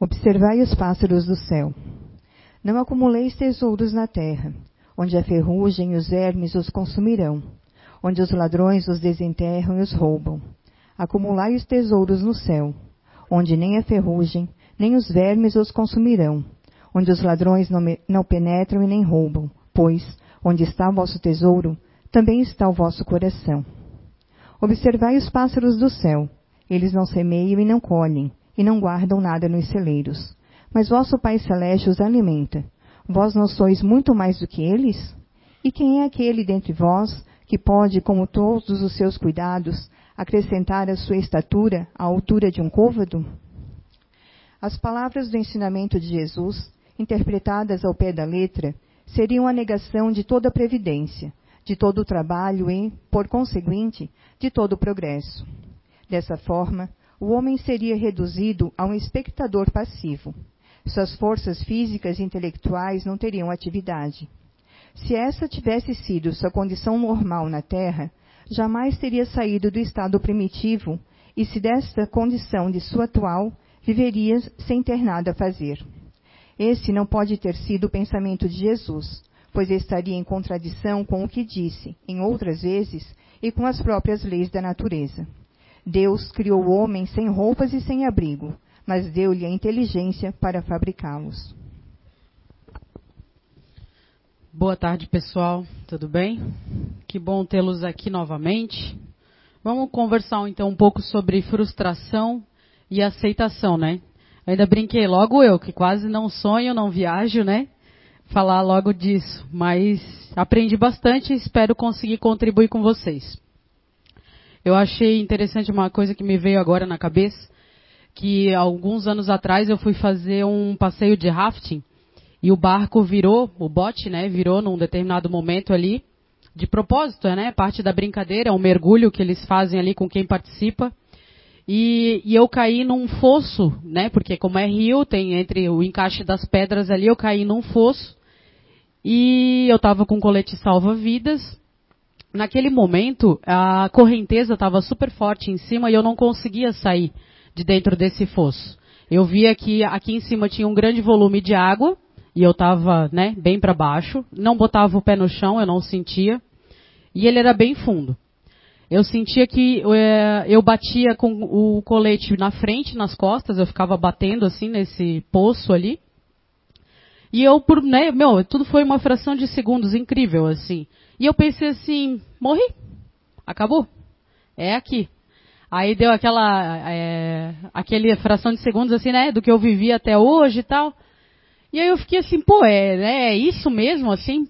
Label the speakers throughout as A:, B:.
A: Observai os pássaros do céu. Não acumuleis tesouros na terra, onde a ferrugem e os vermes os consumirão, onde os ladrões os desenterram e os roubam. Acumulai os tesouros no céu, onde nem a ferrugem, nem os vermes os consumirão, onde os ladrões não, não penetram e nem roubam, pois, onde está o vosso tesouro, também está o vosso coração. Observai os pássaros do céu, eles não semeiam e não colhem, e não guardam nada nos celeiros. Mas vosso Pai Celeste os alimenta. Vós não sois muito mais do que eles? E quem é aquele dentre vós que pode, como todos os seus cuidados, acrescentar a sua estatura à altura de um côvado? As palavras do ensinamento de Jesus, interpretadas ao pé da letra, seriam a negação de toda a previdência, de todo o trabalho e, por conseguinte, de todo o progresso. Dessa forma, o homem seria reduzido a um espectador passivo. Suas forças físicas e intelectuais não teriam atividade. Se essa tivesse sido sua condição normal na Terra, jamais teria saído do estado primitivo e, se desta condição de sua atual, viveria sem ter nada a fazer. Esse não pode ter sido o pensamento de Jesus, pois estaria em contradição com o que disse, em outras vezes, e com as próprias leis da natureza. Deus criou o homem sem roupas e sem abrigo, mas deu-lhe a inteligência para fabricá-los.
B: Boa tarde, pessoal. Tudo bem? Que bom tê-los aqui novamente. Vamos conversar então um pouco sobre frustração e aceitação, né? Ainda brinquei logo eu, que quase não sonho, não viajo, né? Falar logo disso, mas aprendi bastante e espero conseguir contribuir com vocês. Eu achei interessante uma coisa que me veio agora na cabeça, que alguns anos atrás eu fui fazer um passeio de rafting e o barco virou, o bote, né, virou num determinado momento ali, de propósito, né, parte da brincadeira, é um mergulho que eles fazem ali com quem participa. E, e, eu caí num fosso, né, porque como é rio, tem entre o encaixe das pedras ali, eu caí num fosso. E eu estava com colete salva-vidas naquele momento, a correnteza estava super forte em cima e eu não conseguia sair de dentro desse fosso. Eu via que aqui em cima tinha um grande volume de água e eu estava né, bem para baixo. Não botava o pé no chão, eu não sentia. E ele era bem fundo. Eu sentia que é, eu batia com o colete na frente, nas costas, eu ficava batendo assim nesse poço ali. E eu, por, né, meu, tudo foi uma fração de segundos, incrível, assim. E eu pensei assim, morri. Acabou. É aqui. Aí deu aquela, é, aquele fração de segundos assim, né, do que eu vivi até hoje e tal. E aí eu fiquei assim, pô, é, né, é isso mesmo, assim?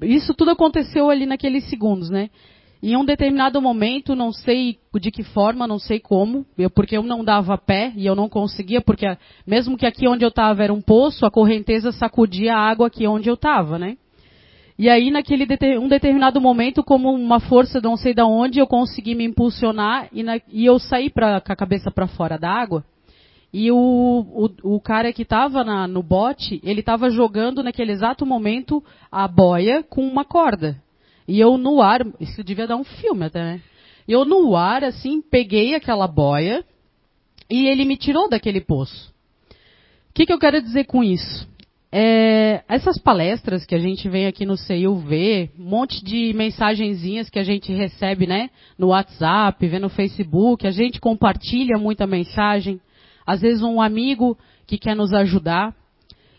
B: Isso tudo aconteceu ali naqueles segundos, né? Em um determinado momento, não sei de que forma, não sei como, eu, porque eu não dava pé e eu não conseguia, porque mesmo que aqui onde eu estava era um poço, a correnteza sacudia a água aqui onde eu estava, né? E aí, naquele um determinado momento, como uma força não sei de onde, eu consegui me impulsionar e, na, e eu saí pra, com a cabeça para fora da água. E o, o, o cara que estava no bote, ele estava jogando naquele exato momento a boia com uma corda. E eu no ar, isso devia dar um filme até, né? Eu no ar, assim, peguei aquela boia e ele me tirou daquele poço. O que, que eu quero dizer com isso? É, essas palestras que a gente vem aqui no CIU ver, um monte de mensagenzinhas que a gente recebe, né, no WhatsApp, vê no Facebook, a gente compartilha muita mensagem, às vezes um amigo que quer nos ajudar,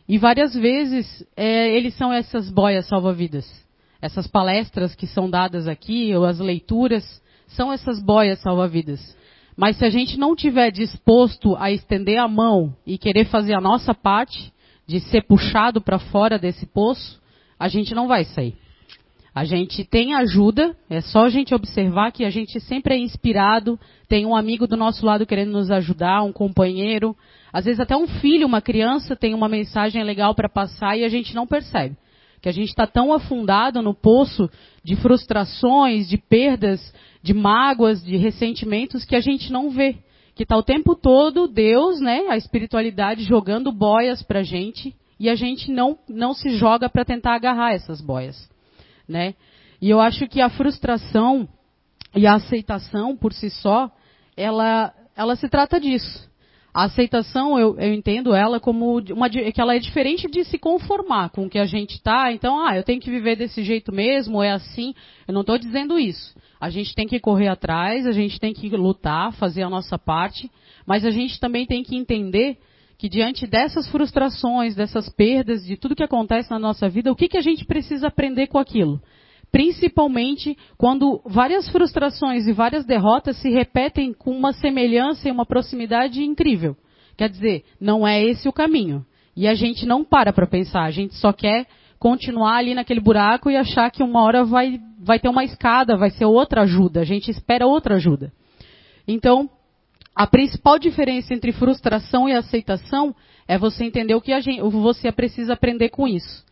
B: e várias vezes é, eles são essas boias salva-vidas. Essas palestras que são dadas aqui, ou as leituras, são essas boias salva-vidas. Mas se a gente não tiver disposto a estender a mão e querer fazer a nossa parte, de ser puxado para fora desse poço, a gente não vai sair. A gente tem ajuda, é só a gente observar que a gente sempre é inspirado, tem um amigo do nosso lado querendo nos ajudar, um companheiro, às vezes até um filho, uma criança tem uma mensagem legal para passar e a gente não percebe. Que a gente está tão afundado no poço de frustrações, de perdas, de mágoas, de ressentimentos que a gente não vê que está o tempo todo Deus, né, a espiritualidade jogando boias para a gente e a gente não, não se joga para tentar agarrar essas boias, né? E eu acho que a frustração e a aceitação por si só, ela, ela se trata disso. A aceitação, eu, eu, entendo ela como uma, que ela é diferente de se conformar com o que a gente está. Então, ah, eu tenho que viver desse jeito mesmo, é assim. Eu não estou dizendo isso. A gente tem que correr atrás, a gente tem que lutar, fazer a nossa parte, mas a gente também tem que entender que diante dessas frustrações, dessas perdas, de tudo que acontece na nossa vida, o que, que a gente precisa aprender com aquilo? Principalmente quando várias frustrações e várias derrotas se repetem com uma semelhança e uma proximidade incrível. Quer dizer, não é esse o caminho. E a gente não para para pensar, a gente só quer continuar ali naquele buraco e achar que uma hora vai, vai ter uma escada, vai ser outra ajuda. A gente espera outra ajuda. Então, a principal diferença entre frustração e aceitação é você entender o que gente, você precisa aprender com isso.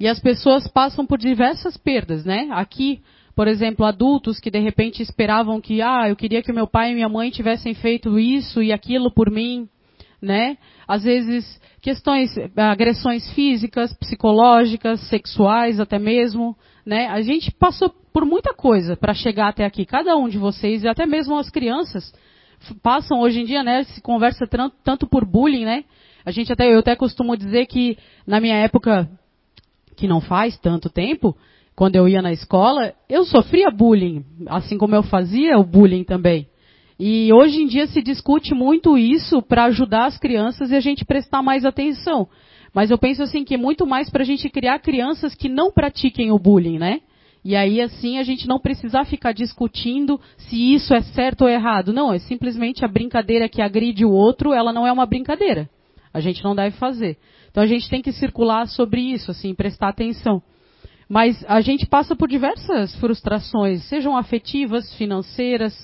B: E as pessoas passam por diversas perdas, né? Aqui, por exemplo, adultos que de repente esperavam que, ah, eu queria que meu pai e minha mãe tivessem feito isso e aquilo por mim, né? Às vezes, questões, agressões físicas, psicológicas, sexuais até mesmo, né? A gente passou por muita coisa para chegar até aqui. Cada um de vocês, e até mesmo as crianças, passam hoje em dia, né? Se conversa tanto por bullying, né? A gente até, eu até costumo dizer que na minha época que não faz tanto tempo, quando eu ia na escola, eu sofria bullying, assim como eu fazia o bullying também. E hoje em dia se discute muito isso para ajudar as crianças e a gente prestar mais atenção. Mas eu penso assim que é muito mais para a gente criar crianças que não pratiquem o bullying, né? E aí assim a gente não precisar ficar discutindo se isso é certo ou errado. Não, é simplesmente a brincadeira que agride o outro, ela não é uma brincadeira. A gente não deve fazer. Então a gente tem que circular sobre isso, assim, prestar atenção. Mas a gente passa por diversas frustrações, sejam afetivas, financeiras.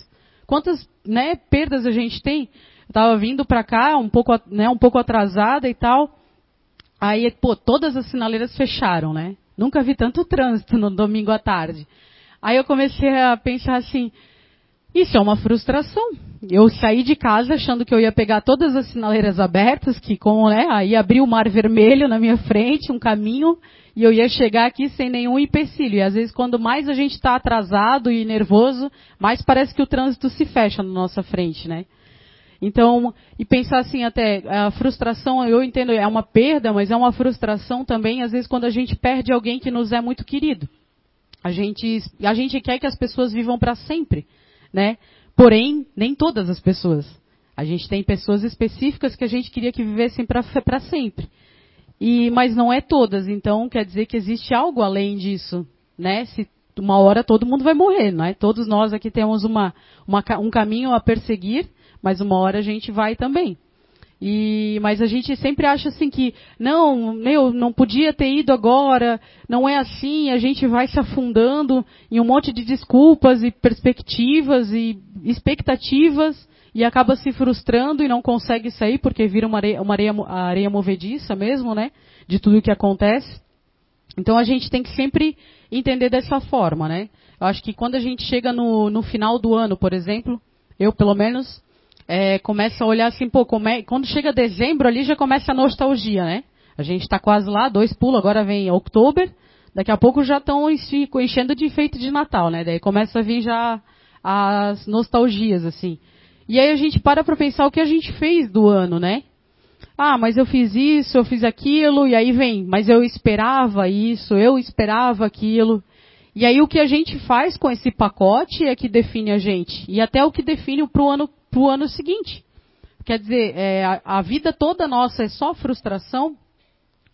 B: Quantas né, perdas a gente tem? Estava vindo para cá um pouco, né, um pouco atrasada e tal. Aí, pô, todas as sinaleiras fecharam, né? Nunca vi tanto trânsito no domingo à tarde. Aí eu comecei a pensar assim, isso é uma frustração. Eu saí de casa achando que eu ia pegar todas as sinaleiras abertas, que com, né, aí abriu o mar vermelho na minha frente, um caminho, e eu ia chegar aqui sem nenhum empecilho. E às vezes quando mais a gente está atrasado e nervoso, mais parece que o trânsito se fecha na nossa frente, né? Então, e pensar assim até, a frustração, eu entendo, é uma perda, mas é uma frustração também, às vezes, quando a gente perde alguém que nos é muito querido. A gente, a gente quer que as pessoas vivam para sempre né? Porém, nem todas as pessoas. A gente tem pessoas específicas que a gente queria que vivessem para sempre. E, mas não é todas, então quer dizer que existe algo além disso, né? Se uma hora todo mundo vai morrer, não é? Todos nós aqui temos uma, uma, um caminho a perseguir, mas uma hora a gente vai também. E, mas a gente sempre acha assim que, não, meu, não podia ter ido agora, não é assim, a gente vai se afundando em um monte de desculpas e perspectivas e expectativas e acaba se frustrando e não consegue sair porque vira uma areia, uma areia, areia movediça mesmo, né? De tudo o que acontece. Então a gente tem que sempre entender dessa forma, né? Eu acho que quando a gente chega no, no final do ano, por exemplo, eu pelo menos é, começa a olhar assim, pô, come... quando chega dezembro ali já começa a nostalgia, né? A gente está quase lá, dois pulos, agora vem outubro, daqui a pouco já estão enchendo de enfeite de Natal, né? Daí começa a vir já as nostalgias, assim. E aí a gente para para pensar o que a gente fez do ano, né? Ah, mas eu fiz isso, eu fiz aquilo, e aí vem, mas eu esperava isso, eu esperava aquilo. E aí o que a gente faz com esse pacote é que define a gente. E até o que define para o ano para o ano seguinte. Quer dizer, é, a, a vida toda nossa é só frustração?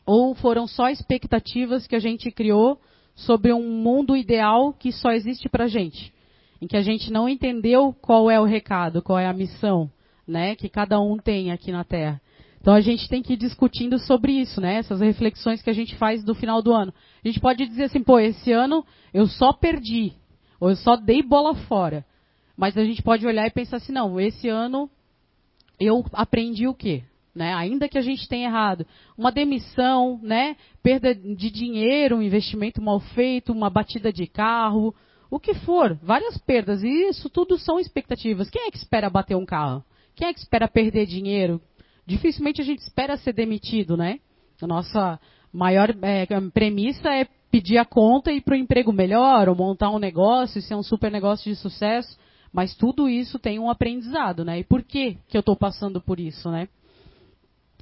B: Ou foram só expectativas que a gente criou sobre um mundo ideal que só existe para a gente? Em que a gente não entendeu qual é o recado, qual é a missão, né, que cada um tem aqui na Terra. Então a gente tem que ir discutindo sobre isso, né? Essas reflexões que a gente faz do final do ano. A gente pode dizer assim, pô, esse ano eu só perdi, ou eu só dei bola fora. Mas a gente pode olhar e pensar assim, não, esse ano eu aprendi o quê? Né? Ainda que a gente tenha errado, uma demissão, né? perda de dinheiro, um investimento mal feito, uma batida de carro, o que for, várias perdas. E isso tudo são expectativas. Quem é que espera bater um carro? Quem é que espera perder dinheiro? Dificilmente a gente espera ser demitido, né? A nossa maior é, premissa é pedir a conta e ir para o emprego melhor, ou montar um negócio, ser um super negócio de sucesso. Mas tudo isso tem um aprendizado, né? E por que que eu estou passando por isso, né?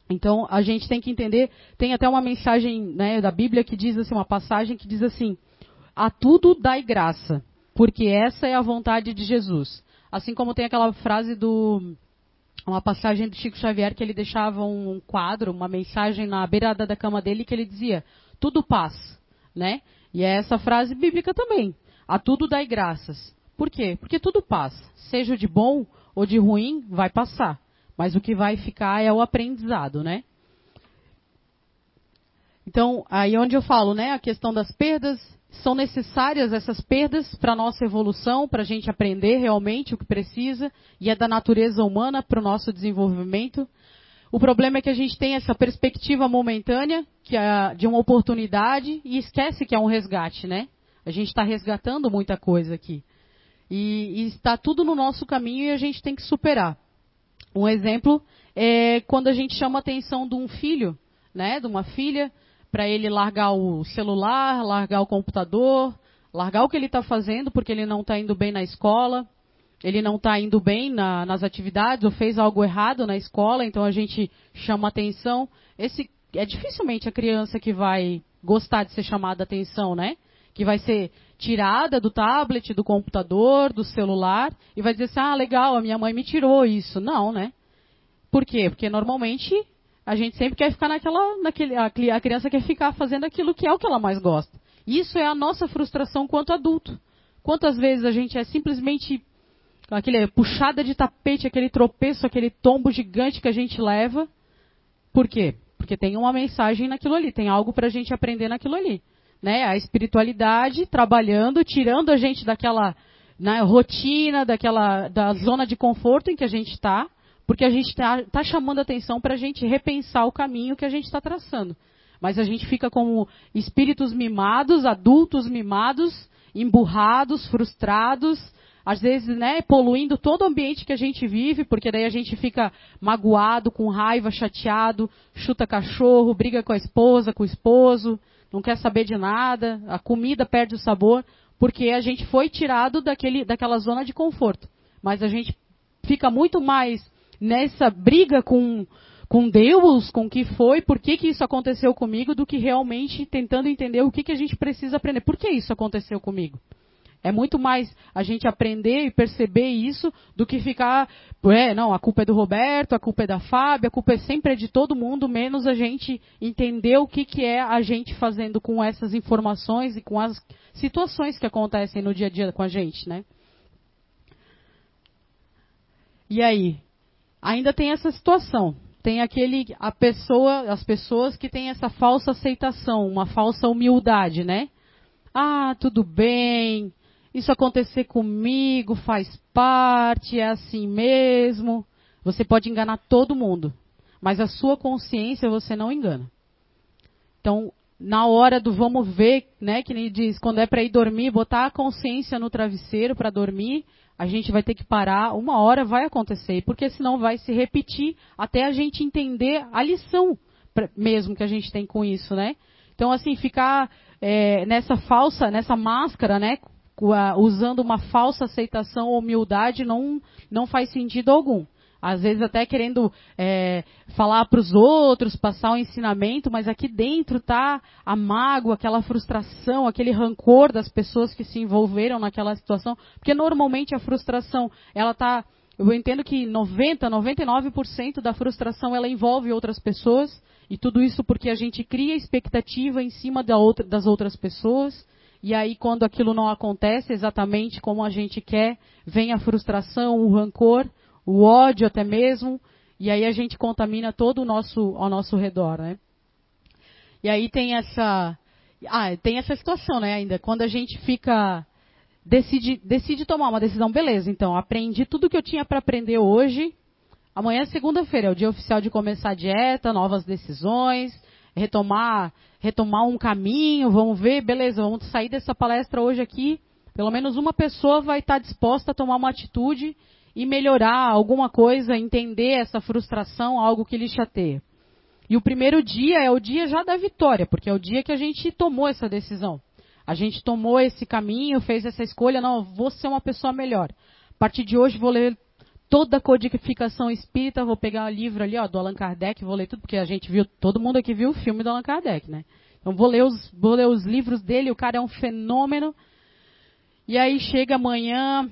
B: Então a gente tem que entender. Tem até uma mensagem né, da Bíblia que diz assim, uma passagem que diz assim: a tudo dai graça, porque essa é a vontade de Jesus. Assim como tem aquela frase do uma passagem do Chico Xavier que ele deixava um quadro, uma mensagem na beirada da cama dele que ele dizia: tudo paz, né? E é essa frase bíblica também. A tudo dai graças. Por quê? Porque tudo passa. Seja de bom ou de ruim, vai passar. Mas o que vai ficar é o aprendizado, né? Então, aí onde eu falo, né, a questão das perdas, são necessárias essas perdas para a nossa evolução, para a gente aprender realmente o que precisa, e é da natureza humana para o nosso desenvolvimento. O problema é que a gente tem essa perspectiva momentânea, que é de uma oportunidade, e esquece que é um resgate, né? A gente está resgatando muita coisa aqui. E, e está tudo no nosso caminho e a gente tem que superar. Um exemplo é quando a gente chama a atenção de um filho, né, de uma filha, para ele largar o celular, largar o computador, largar o que ele está fazendo porque ele não está indo bem na escola, ele não está indo bem na, nas atividades ou fez algo errado na escola, então a gente chama atenção. Esse é dificilmente a criança que vai gostar de ser chamada atenção, né? Que vai ser tirada do tablet, do computador, do celular e vai dizer assim: "Ah, legal, a minha mãe me tirou isso". Não, né? Por quê? Porque normalmente a gente sempre quer ficar naquela, naquele, a criança quer ficar fazendo aquilo que é o que ela mais gosta. Isso é a nossa frustração quanto adulto. Quantas vezes a gente é simplesmente aquele puxada de tapete, aquele tropeço, aquele tombo gigante que a gente leva. Por quê? Porque tem uma mensagem naquilo ali, tem algo para a gente aprender naquilo ali. Né? A espiritualidade trabalhando, tirando a gente daquela né, rotina, daquela da zona de conforto em que a gente está, porque a gente está tá chamando atenção para a gente repensar o caminho que a gente está traçando. Mas a gente fica como espíritos mimados, adultos mimados, emburrados, frustrados, às vezes, né, poluindo todo o ambiente que a gente vive, porque daí a gente fica magoado, com raiva, chateado, chuta cachorro, briga com a esposa, com o esposo, não quer saber de nada, a comida perde o sabor, porque a gente foi tirado daquele, daquela zona de conforto. Mas a gente fica muito mais nessa briga com, com Deus, com o que foi, por que, que isso aconteceu comigo, do que realmente tentando entender o que, que a gente precisa aprender. Por que isso aconteceu comigo? É muito mais a gente aprender e perceber isso do que ficar, é, não, a culpa é do Roberto, a culpa é da Fábio, a culpa é sempre de todo mundo, menos a gente entender o que, que é a gente fazendo com essas informações e com as situações que acontecem no dia a dia com a gente, né? E aí, ainda tem essa situação. Tem aquele, a pessoa, as pessoas que têm essa falsa aceitação, uma falsa humildade, né? Ah, tudo bem, isso acontecer comigo faz parte, é assim mesmo. Você pode enganar todo mundo, mas a sua consciência você não engana. Então, na hora do vamos ver, né, que ele diz, quando é para ir dormir, botar a consciência no travesseiro para dormir, a gente vai ter que parar, uma hora vai acontecer, porque senão vai se repetir até a gente entender a lição mesmo que a gente tem com isso, né? Então, assim, ficar é, nessa falsa, nessa máscara, né, usando uma falsa aceitação ou humildade não, não faz sentido algum. Às vezes até querendo é, falar para os outros, passar o um ensinamento, mas aqui dentro está a mágoa, aquela frustração, aquele rancor das pessoas que se envolveram naquela situação. Porque normalmente a frustração, ela está. Eu entendo que 90, 99% da frustração ela envolve outras pessoas, e tudo isso porque a gente cria expectativa em cima da outra, das outras pessoas. E aí, quando aquilo não acontece exatamente como a gente quer, vem a frustração, o rancor, o ódio até mesmo, e aí a gente contamina todo o nosso ao nosso redor, né? E aí tem essa ah, tem essa situação, né, ainda, quando a gente fica decide decide tomar uma decisão, beleza, então, aprendi tudo que eu tinha para aprender hoje. Amanhã é segunda-feira, é o dia oficial de começar a dieta, novas decisões, retomar, retomar um caminho, vamos ver, beleza, vamos sair dessa palestra hoje aqui. Pelo menos uma pessoa vai estar disposta a tomar uma atitude e melhorar alguma coisa, entender essa frustração, algo que lhe chateia. E o primeiro dia é o dia já da vitória, porque é o dia que a gente tomou essa decisão. A gente tomou esse caminho, fez essa escolha, não, vou ser uma pessoa melhor. partir de hoje vou ler toda a codificação espírita, vou pegar o livro ali, ó, do Allan Kardec, vou ler tudo, porque a gente viu, todo mundo aqui viu o filme do Allan Kardec, né? Então vou ler os, vou ler os livros dele, o cara é um fenômeno. E aí chega amanhã,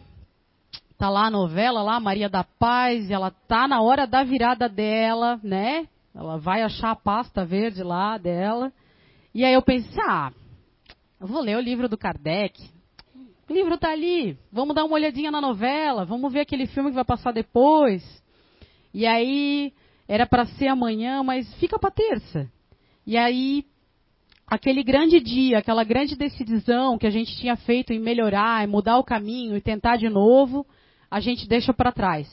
B: tá lá a novela lá, Maria da Paz, ela tá na hora da virada dela, né? Ela vai achar a pasta verde lá dela. E aí eu pensei, ah, eu vou ler o livro do Kardec. O livro tá ali, vamos dar uma olhadinha na novela, vamos ver aquele filme que vai passar depois. E aí era para ser amanhã, mas fica para terça. E aí aquele grande dia, aquela grande decisão que a gente tinha feito em melhorar, em mudar o caminho e tentar de novo, a gente deixa para trás.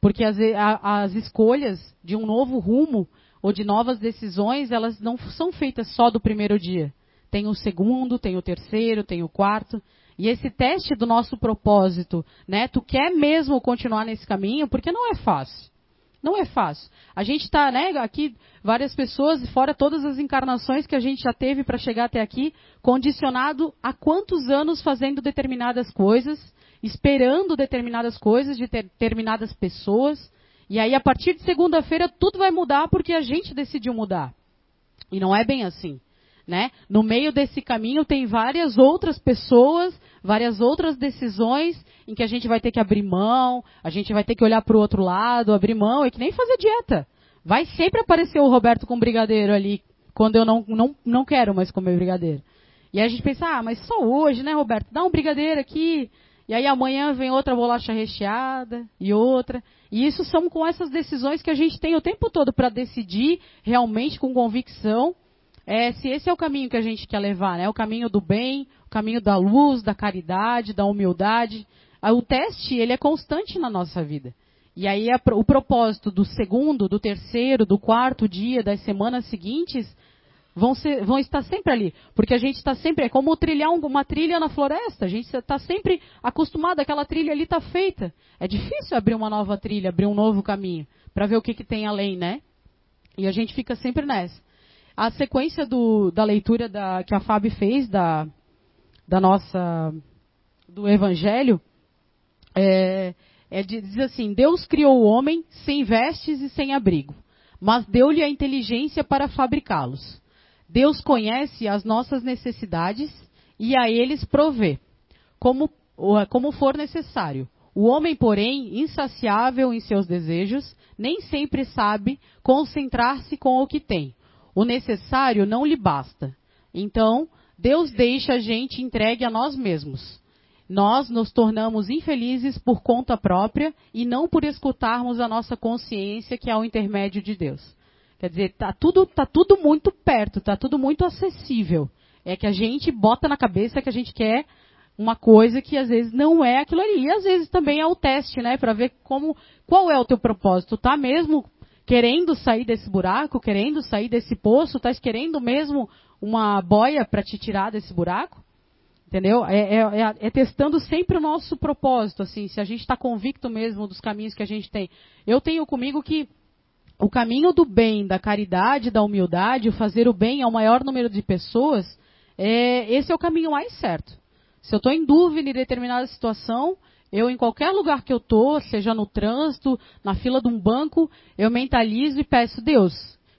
B: Porque as, a, as escolhas de um novo rumo ou de novas decisões, elas não são feitas só do primeiro dia. Tem o segundo, tem o terceiro, tem o quarto. E esse teste do nosso propósito, né? Tu quer mesmo continuar nesse caminho? Porque não é fácil. Não é fácil. A gente está, né, aqui, várias pessoas, fora todas as encarnações que a gente já teve para chegar até aqui, condicionado a quantos anos fazendo determinadas coisas, esperando determinadas coisas de determinadas pessoas. E aí, a partir de segunda-feira, tudo vai mudar porque a gente decidiu mudar. E não é bem assim. Né? No meio desse caminho tem várias outras pessoas, várias outras decisões em que a gente vai ter que abrir mão, a gente vai ter que olhar para o outro lado, abrir mão, é que nem fazer dieta. Vai sempre aparecer o Roberto com brigadeiro ali, quando eu não, não, não quero mais comer brigadeiro. E aí a gente pensa, ah, mas só hoje, né, Roberto? Dá um brigadeiro aqui. E aí amanhã vem outra bolacha recheada e outra. E isso são com essas decisões que a gente tem o tempo todo para decidir realmente com convicção é, se esse é o caminho que a gente quer levar, né? O caminho do bem, o caminho da luz, da caridade, da humildade. O teste, ele é constante na nossa vida. E aí o propósito do segundo, do terceiro, do quarto dia, das semanas seguintes, vão, ser, vão estar sempre ali. Porque a gente está sempre, é como trilhar uma trilha na floresta. A gente está sempre acostumado, aquela trilha ali está feita. É difícil abrir uma nova trilha, abrir um novo caminho, para ver o que, que tem além, né? E a gente fica sempre nessa. A sequência do, da leitura da, que a Fábio fez da, da nossa do Evangelho é, é de, diz assim: Deus criou o homem sem vestes e sem abrigo, mas deu-lhe a inteligência para fabricá-los. Deus conhece as nossas necessidades e a eles provê, como, como for necessário. O homem, porém, insaciável em seus desejos, nem sempre sabe concentrar-se com o que tem o necessário não lhe basta. Então, Deus deixa a gente entregue a nós mesmos. Nós nos tornamos infelizes por conta própria e não por escutarmos a nossa consciência, que é o intermédio de Deus. Quer dizer, está tudo, tá tudo muito perto, está tudo muito acessível. É que a gente bota na cabeça que a gente quer uma coisa que às vezes não é aquilo ali. E às vezes também é o teste, né? Para ver como, qual é o teu propósito. Tá mesmo querendo sair desse buraco, querendo sair desse poço, estás querendo mesmo uma boia para te tirar desse buraco? Entendeu? É, é, é, é, testando sempre o nosso propósito, assim, se a gente está convicto mesmo dos caminhos que a gente tem. Eu tenho comigo que o caminho do bem, da caridade, da humildade, o fazer o bem ao maior número de pessoas, é, esse é o caminho mais certo. Se eu estou em dúvida em determinada situação, eu, em qualquer lugar que eu estou, seja no trânsito, na fila de um banco, eu mentalizo e peço, Deus,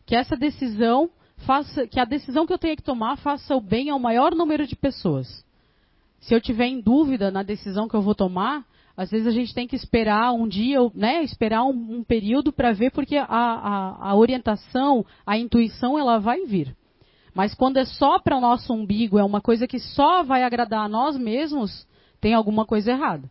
B: que essa decisão faça, que a decisão que eu tenha que tomar faça o bem ao maior número de pessoas. Se eu tiver em dúvida na decisão que eu vou tomar, às vezes a gente tem que esperar um dia, né, esperar um, um período para ver, porque a, a, a orientação, a intuição, ela vai vir. Mas quando é só para o nosso umbigo, é uma coisa que só vai agradar a nós mesmos, tem alguma coisa errada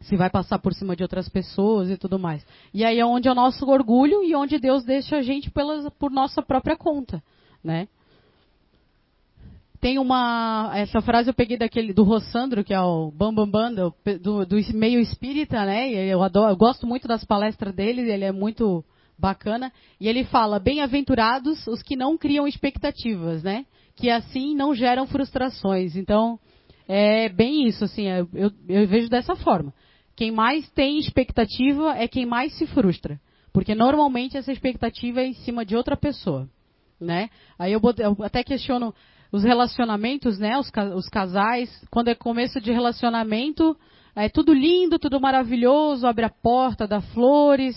B: se vai passar por cima de outras pessoas e tudo mais. E aí é onde é o nosso orgulho e onde Deus deixa a gente pelas, por nossa própria conta, né? Tem uma essa frase eu peguei daquele do Rossandro que é o Bambam Bam, Bam do, do, meio espírita, né? Eu adoro, eu gosto muito das palestras dele, ele é muito bacana e ele fala: bem-aventurados os que não criam expectativas, né? Que assim não geram frustrações. Então é bem isso, assim, é, eu, eu vejo dessa forma. Quem mais tem expectativa é quem mais se frustra. Porque normalmente essa expectativa é em cima de outra pessoa. Né? Aí eu, eu até questiono os relacionamentos, né? Os, os, casais, quando é começo de relacionamento, é tudo lindo, tudo maravilhoso, abre a porta, dá flores,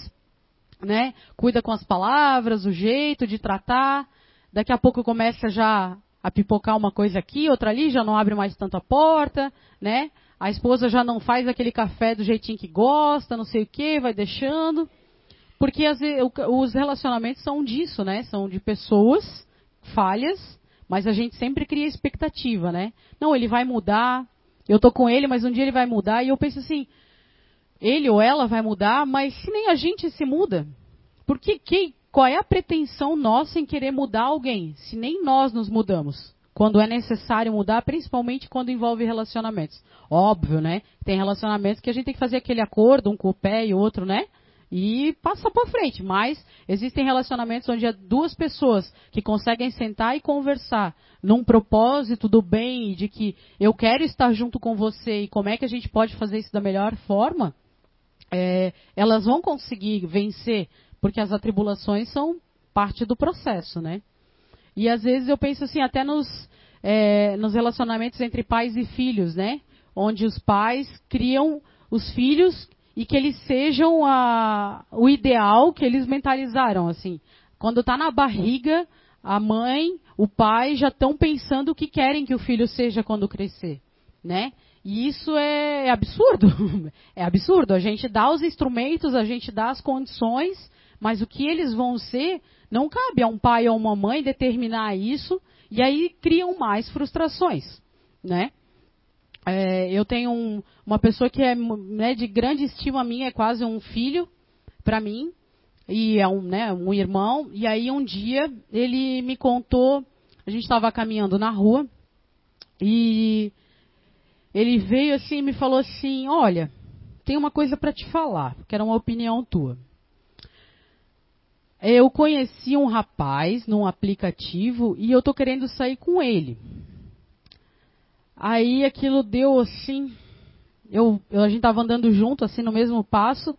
B: né? Cuida com as palavras, o jeito de tratar. Daqui a pouco começa já a pipocar uma coisa aqui, outra ali, já não abre mais tanto a porta, né? A esposa já não faz aquele café do jeitinho que gosta, não sei o que, vai deixando. Porque as, os relacionamentos são disso, né? São de pessoas falhas, mas a gente sempre cria expectativa, né? Não, ele vai mudar, eu tô com ele, mas um dia ele vai mudar, e eu penso assim, ele ou ela vai mudar, mas se nem a gente se muda, por que, que qual é a pretensão nossa em querer mudar alguém, se nem nós nos mudamos? Quando é necessário mudar, principalmente quando envolve relacionamentos. Óbvio, né? Tem relacionamentos que a gente tem que fazer aquele acordo, um com o pé e outro, né? E passa para frente. Mas existem relacionamentos onde há duas pessoas que conseguem sentar e conversar num propósito do bem, de que eu quero estar junto com você e como é que a gente pode fazer isso da melhor forma, é, elas vão conseguir vencer porque as atribulações são parte do processo, né? E às vezes eu penso assim, até nos, é, nos relacionamentos entre pais e filhos, né? Onde os pais criam os filhos e que eles sejam a, o ideal que eles mentalizaram, assim. Quando está na barriga, a mãe, o pai já estão pensando o que querem que o filho seja quando crescer, né? E isso é, é absurdo. é absurdo. A gente dá os instrumentos, a gente dá as condições, mas o que eles vão ser, não cabe a um pai ou uma mãe determinar isso, e aí criam mais frustrações, né? É, eu tenho um, uma pessoa que é né, de grande estima minha, é quase um filho para mim, e é um, né, um irmão. E aí um dia ele me contou, a gente estava caminhando na rua, e ele veio assim e me falou assim, olha, tem uma coisa para te falar, que era uma opinião tua. Eu conheci um rapaz num aplicativo e eu tô querendo sair com ele. Aí aquilo deu assim. Eu, a gente tava andando junto, assim, no mesmo passo.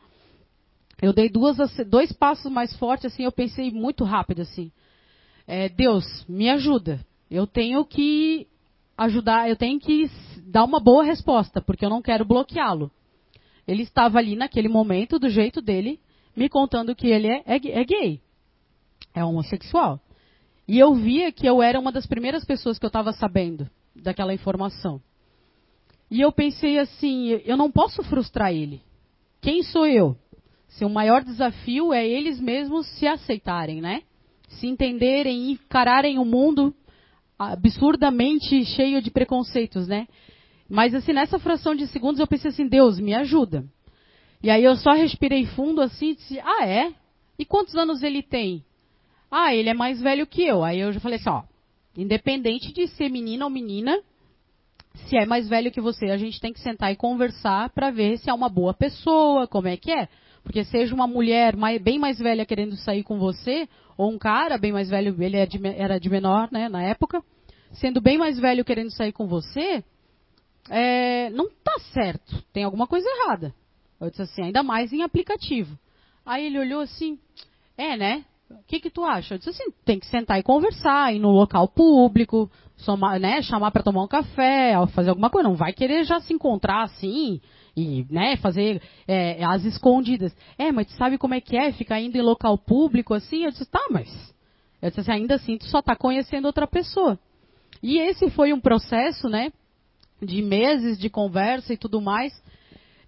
B: Eu dei duas, dois passos mais fortes, assim, eu pensei muito rápido, assim. É, Deus, me ajuda. Eu tenho que ajudar, eu tenho que dar uma boa resposta, porque eu não quero bloqueá-lo. Ele estava ali naquele momento, do jeito dele, me contando que ele é, é, é gay, é homossexual. E eu via que eu era uma das primeiras pessoas que eu estava sabendo daquela informação. E eu pensei assim, eu não posso frustrar ele. Quem sou eu? Seu maior desafio é eles mesmos se aceitarem, né? Se entenderem e encararem o mundo absurdamente cheio de preconceitos, né? Mas assim, nessa fração de segundos eu pensei assim, Deus, me ajuda. E aí eu só respirei fundo assim e disse, ah, é? E quantos anos ele tem? Ah, ele é mais velho que eu. Aí eu já falei assim, ó, independente de ser menino ou menina, se é mais velho que você, a gente tem que sentar e conversar para ver se é uma boa pessoa, como é que é. Porque seja uma mulher mais, bem mais velha querendo sair com você, ou um cara bem mais velho, ele era é de, era de menor, né, na época, sendo bem mais velho querendo sair com você, é, não tá certo, tem alguma coisa errada. Eu disse assim, ainda mais em aplicativo. Aí ele olhou assim, é, né? O que, que tu acha? Eu disse assim, tem que sentar e conversar, ir no local público, somar, né, chamar para tomar um café, fazer alguma coisa. Não vai querer já se encontrar assim e né, fazer é, as escondidas. É, mas tu sabe como é que é ficar indo em local público assim? Eu disse, tá, mas eu disse assim, ainda assim tu só está conhecendo outra pessoa. E esse foi um processo, né, de meses de conversa e tudo mais.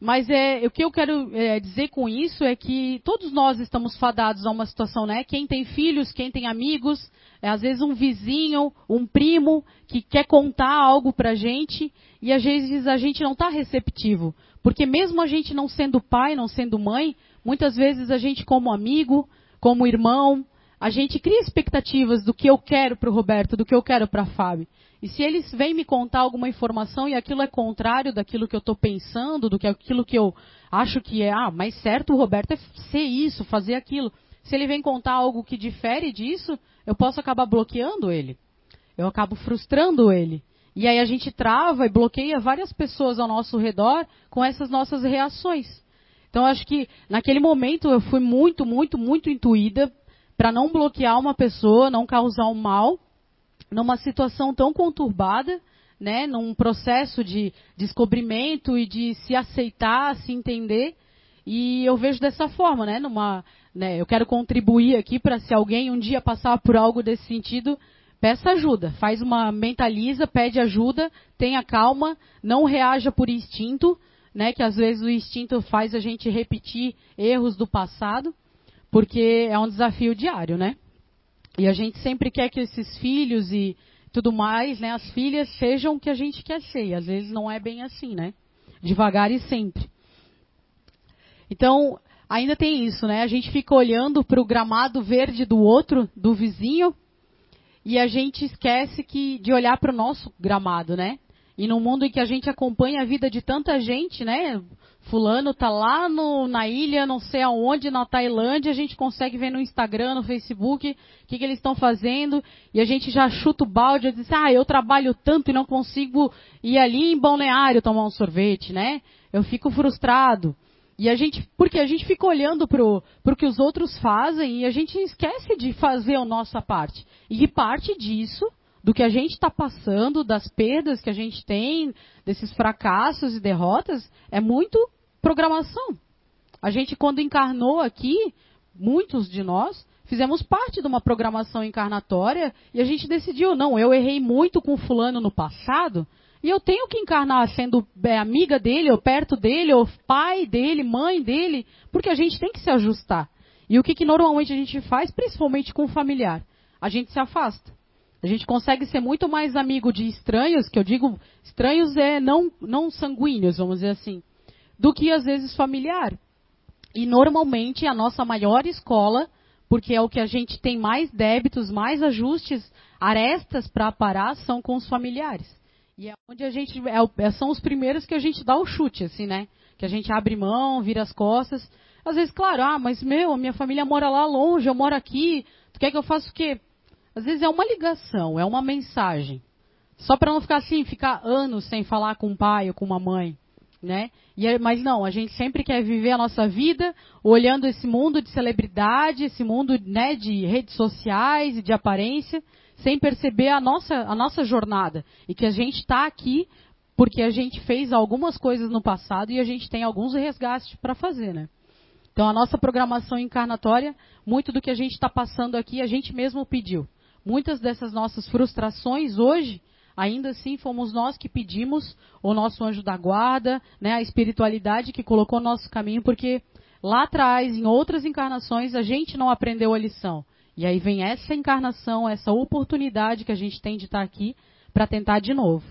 B: Mas é, o que eu quero é, dizer com isso é que todos nós estamos fadados a uma situação, né? Quem tem filhos, quem tem amigos, é, às vezes um vizinho, um primo que quer contar algo pra gente e às vezes a gente não está receptivo. Porque mesmo a gente não sendo pai, não sendo mãe, muitas vezes a gente como amigo, como irmão, a gente cria expectativas do que eu quero para o Roberto, do que eu quero para a Fábio. E se eles vêm me contar alguma informação e aquilo é contrário daquilo que eu estou pensando, do que aquilo que eu acho que é, ah, mais certo o Roberto é ser isso, fazer aquilo. Se ele vem contar algo que difere disso, eu posso acabar bloqueando ele. Eu acabo frustrando ele. E aí a gente trava e bloqueia várias pessoas ao nosso redor com essas nossas reações. Então acho que naquele momento eu fui muito, muito, muito intuída para não bloquear uma pessoa, não causar um mal numa situação tão conturbada, né, num processo de descobrimento e de se aceitar, se entender. E eu vejo dessa forma, né, numa, né, eu quero contribuir aqui para se alguém um dia passar por algo desse sentido, peça ajuda, faz uma mentaliza, pede ajuda, tenha calma, não reaja por instinto, né, que às vezes o instinto faz a gente repetir erros do passado, porque é um desafio diário, né? E a gente sempre quer que esses filhos e tudo mais, né, as filhas sejam o que a gente quer ser. Às vezes não é bem assim, né? Devagar e sempre. Então, ainda tem isso, né? A gente fica olhando para o gramado verde do outro, do vizinho, e a gente esquece que de olhar para o nosso gramado, né? E num mundo em que a gente acompanha a vida de tanta gente, né? Fulano tá lá no, na ilha, não sei aonde, na Tailândia, a gente consegue ver no Instagram, no Facebook, o que, que eles estão fazendo, e a gente já chuta o balde e diz, ah, eu trabalho tanto e não consigo ir ali em balneário tomar um sorvete, né? Eu fico frustrado. E a gente, porque a gente fica olhando para o que os outros fazem e a gente esquece de fazer a nossa parte. E parte disso, do que a gente está passando, das perdas que a gente tem, desses fracassos e derrotas, é muito programação. A gente, quando encarnou aqui, muitos de nós, fizemos parte de uma programação encarnatória e a gente decidiu, não, eu errei muito com fulano no passado, e eu tenho que encarnar sendo é, amiga dele, ou perto dele, ou pai dele, mãe dele, porque a gente tem que se ajustar. E o que, que normalmente a gente faz, principalmente com o familiar? A gente se afasta. A gente consegue ser muito mais amigo de estranhos, que eu digo, estranhos é não, não sanguíneos, vamos dizer assim, do que às vezes familiar. E normalmente a nossa maior escola, porque é o que a gente tem mais débitos, mais ajustes, arestas para parar, são com os familiares. E é onde a gente. É, é, são os primeiros que a gente dá o chute, assim, né? Que a gente abre mão, vira as costas. Às vezes, claro, ah, mas meu, a minha família mora lá longe, eu moro aqui. Tu quer que eu faça o quê? Às vezes é uma ligação, é uma mensagem. Só para não ficar assim, ficar anos sem falar com um pai ou com uma mãe. Né? E, mas não, a gente sempre quer viver a nossa vida olhando esse mundo de celebridade, esse mundo né, de redes sociais e de aparência, sem perceber a nossa, a nossa jornada. E que a gente está aqui porque a gente fez algumas coisas no passado e a gente tem alguns resgates para fazer, né? Então a nossa programação encarnatória, muito do que a gente está passando aqui, a gente mesmo pediu. Muitas dessas nossas frustrações hoje, ainda assim fomos nós que pedimos o nosso anjo da guarda, né, a espiritualidade que colocou no nosso caminho, porque lá atrás, em outras encarnações, a gente não aprendeu a lição. E aí vem essa encarnação, essa oportunidade que a gente tem de estar aqui para tentar de novo.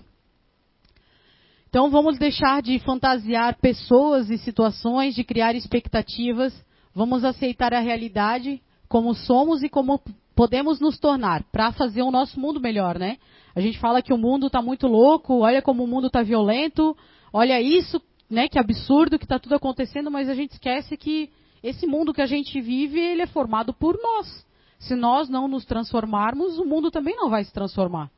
B: Então vamos deixar de fantasiar pessoas e situações, de criar expectativas, vamos aceitar a realidade como somos e como podemos nos tornar para fazer o nosso mundo melhor, né? A gente fala que o mundo está muito louco, olha como o mundo está violento, olha isso, né? Que absurdo que está tudo acontecendo, mas a gente esquece que esse mundo que a gente vive ele é formado por nós se nós não nos transformarmos, o mundo também não vai se transformar.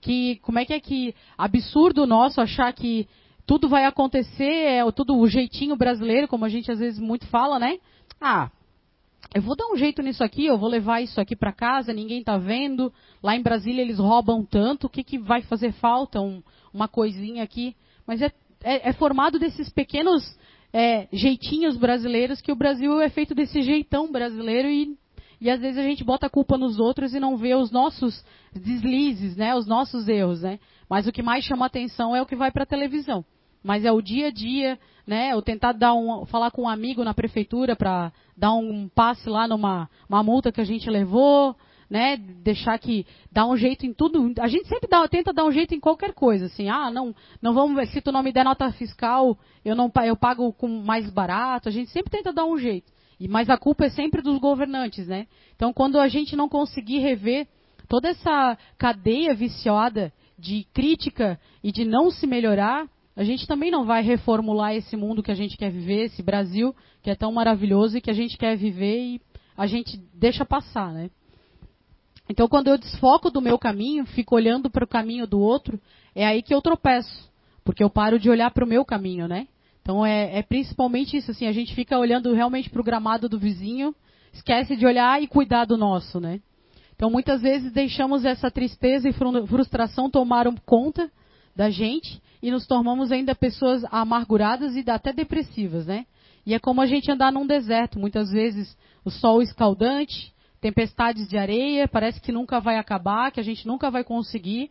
B: Que, como é que é que absurdo nosso achar que tudo vai acontecer, é tudo o jeitinho brasileiro, como a gente às vezes muito fala, né? Ah, eu vou dar um jeito nisso aqui, eu vou levar isso aqui para casa, ninguém está vendo. Lá em Brasília eles roubam tanto, o que, que vai fazer falta? Um, uma coisinha aqui. Mas é, é, é formado desses pequenos é, jeitinhos brasileiros que o Brasil é feito desse jeitão brasileiro e e às vezes a gente bota a culpa nos outros e não vê os nossos deslizes, né, os nossos erros, né? Mas o que mais chama atenção é o que vai para a televisão. Mas é o dia a dia, né? Eu tentar dar um, falar com um amigo na prefeitura para dar um passe lá numa uma multa que a gente levou, né? Deixar que dá um jeito em tudo. A gente sempre dá, tenta dar um jeito em qualquer coisa, assim. Ah, não, não vamos. Se tu não me der nota fiscal, eu não eu pago com mais barato. A gente sempre tenta dar um jeito. E, mas a culpa é sempre dos governantes, né? Então, quando a gente não conseguir rever toda essa cadeia viciada de crítica e de não se melhorar, a gente também não vai reformular esse mundo que a gente quer viver, esse Brasil que é tão maravilhoso e que a gente quer viver e a gente deixa passar, né? Então, quando eu desfoco do meu caminho, fico olhando para o caminho do outro, é aí que eu tropeço, porque eu paro de olhar para o meu caminho, né? Então é, é, principalmente isso, assim, a gente fica olhando realmente para o gramado do vizinho, esquece de olhar e cuidar do nosso, né? Então, muitas vezes deixamos essa tristeza e frustração tomar conta da gente e nos tornamos ainda pessoas amarguradas e até depressivas, né? E é como a gente andar num deserto, muitas vezes o sol escaldante, tempestades de areia, parece que nunca vai acabar, que a gente nunca vai conseguir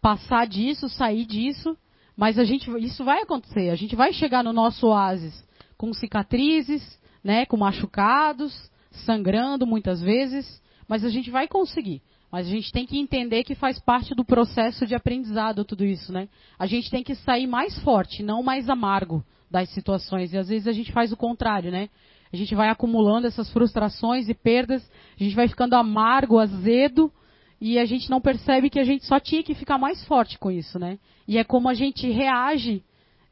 B: passar disso, sair disso, mas a gente, isso vai acontecer. A gente vai chegar no nosso oásis com cicatrizes, né, com machucados, sangrando muitas vezes, mas a gente vai conseguir. Mas a gente tem que entender que faz parte do processo de aprendizado tudo isso, né? A gente tem que sair mais forte, não mais amargo das situações. E às vezes a gente faz o contrário, né? A gente vai acumulando essas frustrações e perdas, a gente vai ficando amargo, azedo, e a gente não percebe que a gente só tinha que ficar mais forte com isso, né? E é como a gente reage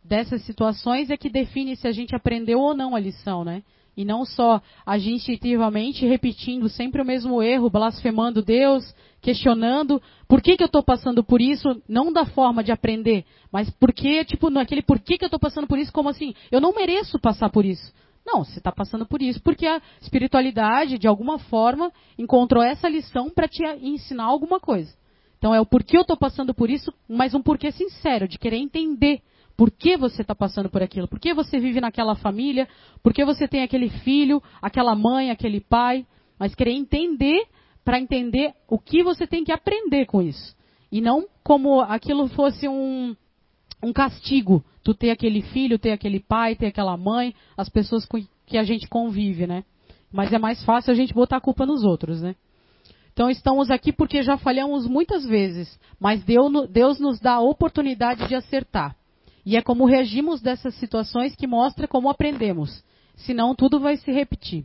B: dessas situações é que define se a gente aprendeu ou não a lição, né? E não só agir instintivamente, repetindo sempre o mesmo erro, blasfemando Deus, questionando por que, que eu estou passando por isso, não da forma de aprender, mas porque, tipo, naquele por que, que eu estou passando por isso, como assim, eu não mereço passar por isso. Não, você está passando por isso porque a espiritualidade, de alguma forma, encontrou essa lição para te ensinar alguma coisa. Então é o porquê eu estou passando por isso, mas um porquê sincero, de querer entender por que você está passando por aquilo? Por que você vive naquela família? Por que você tem aquele filho, aquela mãe, aquele pai? Mas querer entender para entender o que você tem que aprender com isso. E não como aquilo fosse um, um castigo. Tu ter aquele filho, ter aquele pai, ter aquela mãe, as pessoas com que a gente convive, né? Mas é mais fácil a gente botar a culpa nos outros, né? Então estamos aqui porque já falhamos muitas vezes, mas Deus nos dá a oportunidade de acertar. E é como reagimos dessas situações que mostra como aprendemos. Senão tudo vai se repetir.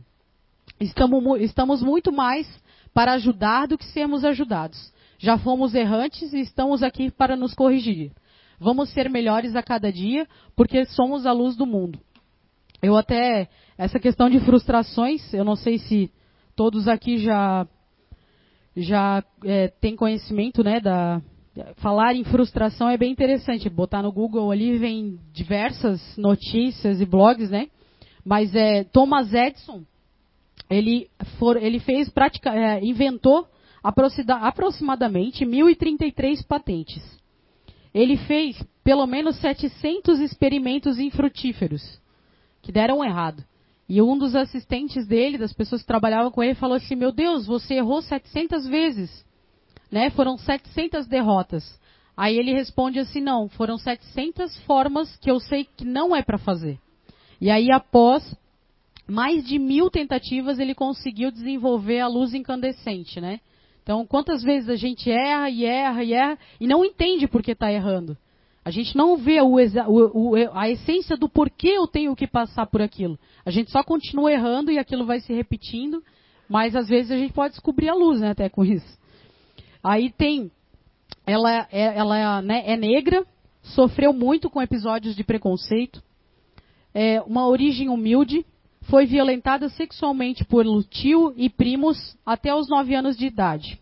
B: Estamos, estamos muito mais para ajudar do que sermos ajudados. Já fomos errantes e estamos aqui para nos corrigir. Vamos ser melhores a cada dia, porque somos a luz do mundo. Eu até, essa questão de frustrações, eu não sei se todos aqui já, já é, têm conhecimento né, da, falar em frustração é bem interessante. Botar no Google ali vem diversas notícias e blogs, né? Mas é Thomas Edison, ele, for, ele fez prática, é, inventou aproximadamente 1033 patentes. Ele fez pelo menos 700 experimentos infrutíferos que deram errado. E um dos assistentes dele, das pessoas que trabalhavam com ele, falou assim: Meu Deus, você errou 700 vezes né? Foram 700 derrotas. Aí ele responde assim: não, foram 700 formas que eu sei que não é para fazer. E aí, após mais de mil tentativas, ele conseguiu desenvolver a luz incandescente, né? Então, quantas vezes a gente erra e erra e erra e não entende por que está errando? A gente não vê o, o, a essência do porquê eu tenho que passar por aquilo. A gente só continua errando e aquilo vai se repetindo, mas às vezes a gente pode descobrir a luz, né, até com isso. Aí tem, ela, é, ela né, é negra, sofreu muito com episódios de preconceito, é uma origem humilde, foi violentada sexualmente por tio e primos até os 9 anos de idade.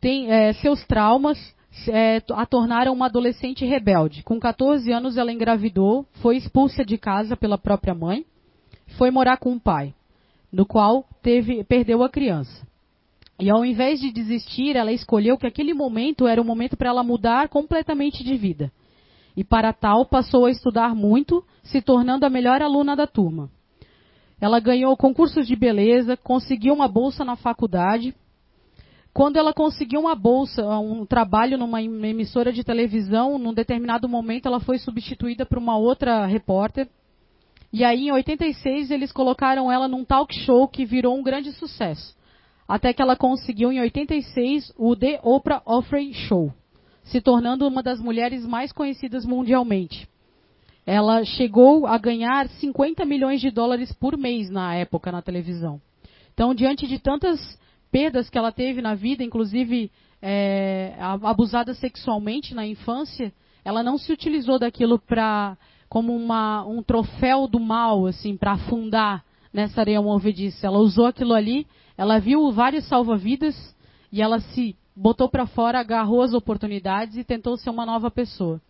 B: Tem, é, seus traumas é, a tornaram uma adolescente rebelde. Com 14 anos ela engravidou, foi expulsa de casa pela própria mãe, foi morar com o pai, no qual teve, perdeu a criança. E ao invés de desistir, ela escolheu que aquele momento era o momento para ela mudar completamente de vida. E para tal, passou a estudar muito, se tornando a melhor aluna da turma. Ela ganhou concursos de beleza, conseguiu uma bolsa na faculdade. Quando ela conseguiu uma bolsa, um trabalho numa emissora de televisão, num determinado momento ela foi substituída por uma outra repórter. E aí, em 86, eles colocaram ela num talk show que virou um grande sucesso até que ela conseguiu em 86 o The Oprah Winfrey Show, se tornando uma das mulheres mais conhecidas mundialmente. Ela chegou a ganhar 50 milhões de dólares por mês na época na televisão. Então, diante de tantas perdas que ela teve na vida, inclusive é, abusada sexualmente na infância, ela não se utilizou daquilo para como uma, um troféu do mal, assim, para afundar nessa areia movediça. Ela usou aquilo ali ela viu vários salva-vidas e ela se botou para fora, agarrou as oportunidades e tentou ser uma nova pessoa.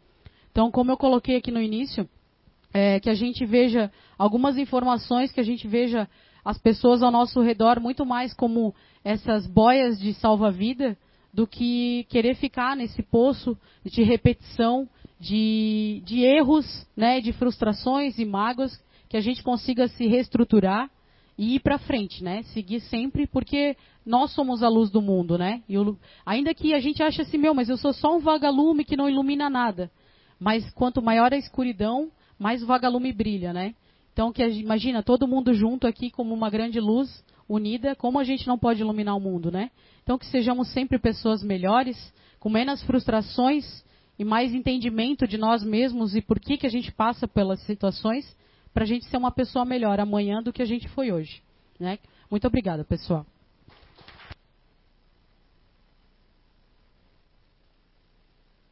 B: Então, como eu coloquei aqui no início, é, que a gente veja algumas informações, que a gente veja as pessoas ao nosso redor muito mais como essas boias de salva-vida do que querer ficar nesse poço de repetição, de, de erros, né, de frustrações e mágoas, que a gente consiga se reestruturar e ir para frente, né? Seguir sempre, porque nós somos a luz do mundo, né? E o, ainda que a gente ache assim, meu, mas eu sou só um vagalume que não ilumina nada. Mas quanto maior a escuridão, mais o vagalume brilha, né? Então, que imagina todo mundo junto aqui como uma grande luz unida, como a gente não pode iluminar o mundo, né? Então, que sejamos sempre pessoas melhores, com menos frustrações e mais entendimento de nós mesmos e por que, que a gente passa pelas situações, para a gente ser uma pessoa melhor amanhã do que a gente foi hoje. Né? Muito obrigada, pessoal.